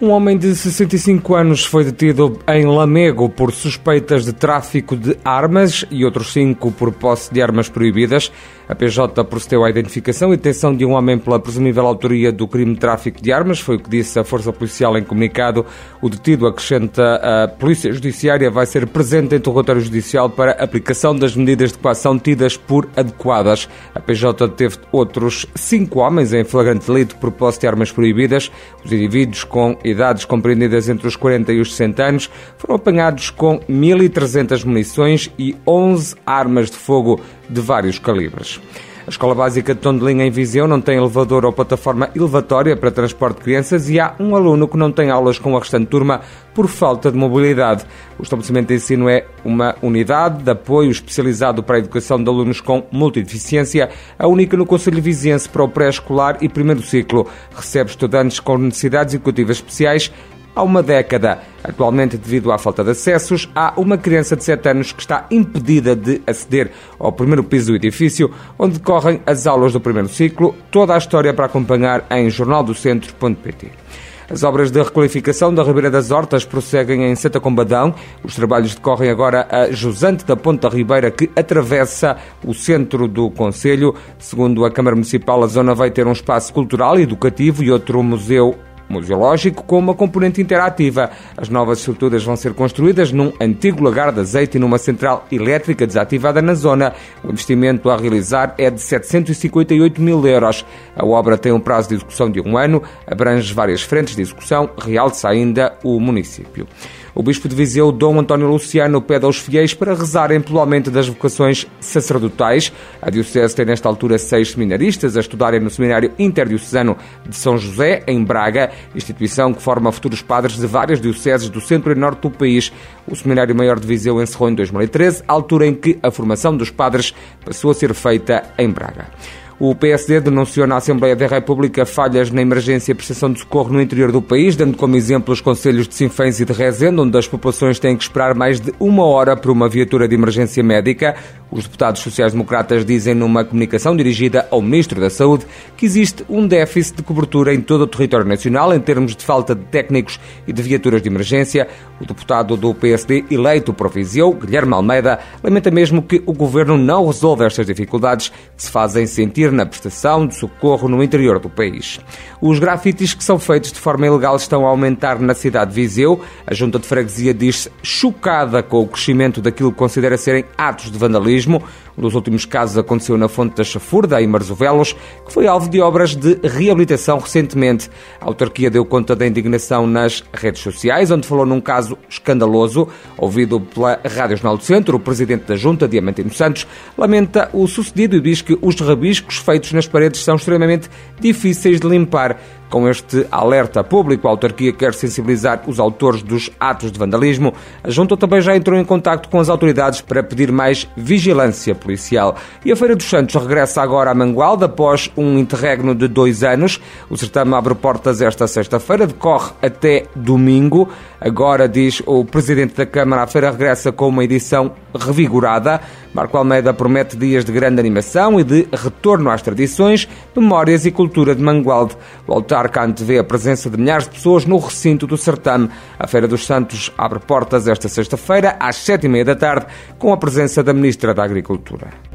Um homem de 65 anos foi detido em Lamego por suspeitas de tráfico de armas e outros cinco por posse de armas proibidas. A PJ procedeu à identificação e detenção de um homem pela presumível autoria do crime de tráfico de armas, foi o que disse a Força Policial em comunicado. O detido acrescenta a Polícia Judiciária vai ser presente em interrogatório judicial para aplicação das medidas de coação tidas por adequadas. A PJ teve outros cinco homens em flagrante delito por posse de armas proibidas. Os indivíduos com idades compreendidas entre os 40 e os 60 anos foram apanhados com 1.300 munições e 11 armas de fogo de vários calibres. A Escola Básica de Tondelinha em Viseu não tem elevador ou plataforma elevatória para transporte de crianças e há um aluno que não tem aulas com a restante turma por falta de mobilidade. O estabelecimento de ensino é uma unidade de apoio especializado para a educação de alunos com multideficiência, a única no Conselho Viziense para o pré-escolar e primeiro ciclo. Recebe estudantes com necessidades educativas especiais há uma década. Atualmente, devido à falta de acessos, há uma criança de 7 anos que está impedida de aceder ao primeiro piso do edifício, onde decorrem as aulas do primeiro ciclo. Toda a história para acompanhar em jornaldocentro.pt. As obras de requalificação da Ribeira das Hortas prosseguem em Santa Combadão. Os trabalhos decorrem agora a Jusante da Ponta Ribeira, que atravessa o centro do Conselho. Segundo a Câmara Municipal, a zona vai ter um espaço cultural educativo e outro museu museológico com uma componente interativa. As novas estruturas vão ser construídas num antigo lagar de azeite e numa central elétrica desativada na zona. O investimento a realizar é de 758 mil euros. A obra tem um prazo de execução de um ano, abrange várias frentes de execução, realça ainda o município. O bispo de Viseu, Dom António Luciano, pede aos fiéis para rezarem pelo aumento das vocações sacerdotais. A Diocese tem nesta altura seis seminaristas a estudarem no Seminário Interdiocesano de São José, em Braga, instituição que forma futuros padres de várias dioceses do centro e norte do país. O Seminário Maior de Viseu encerrou em 2013, altura em que a formação dos padres passou a ser feita em Braga. O PSD denunciou na Assembleia da República falhas na emergência e prestação de socorro no interior do país, dando como exemplo os conselhos de Sinfãs e de Rezende, onde as populações têm que esperar mais de uma hora por uma viatura de emergência médica. Os deputados sociais-democratas dizem numa comunicação dirigida ao Ministro da Saúde que existe um déficit de cobertura em todo o território nacional em termos de falta de técnicos e de viaturas de emergência. O deputado do PSD eleito por Viseu, Guilherme Almeida, lamenta mesmo que o governo não resolva estas dificuldades que se fazem sentir na prestação de socorro no interior do país. Os grafites que são feitos de forma ilegal estão a aumentar na cidade de Viseu. A Junta de Freguesia diz-se chocada com o crescimento daquilo que considera serem atos de vandalismo. Um dos últimos casos aconteceu na Fonte da Chafurda, em Marzovelos, que foi alvo de obras de reabilitação recentemente. A autarquia deu conta da indignação nas redes sociais, onde falou num caso escandaloso. Ouvido pela Rádio Jornal do Centro, o presidente da Junta, Diamantino Santos, lamenta o sucedido e diz que os rabiscos feitos nas paredes são extremamente difíceis de limpar. Com este alerta público, a autarquia quer sensibilizar os autores dos atos de vandalismo. A Junta também já entrou em contato com as autoridades para pedir mais vigilância policial. E a Feira dos Santos regressa agora a Mangualde após um interregno de dois anos. O certame abre portas esta sexta-feira, decorre até domingo. Agora, diz o presidente da Câmara, a feira regressa com uma edição revigorada. Marco Almeida promete dias de grande animação e de retorno às tradições, memórias e cultura de Mangualde. O autarca antevê a presença de milhares de pessoas no recinto do certame. A Feira dos Santos abre portas esta sexta-feira, às sete e meia da tarde, com a presença da Ministra da Agricultura.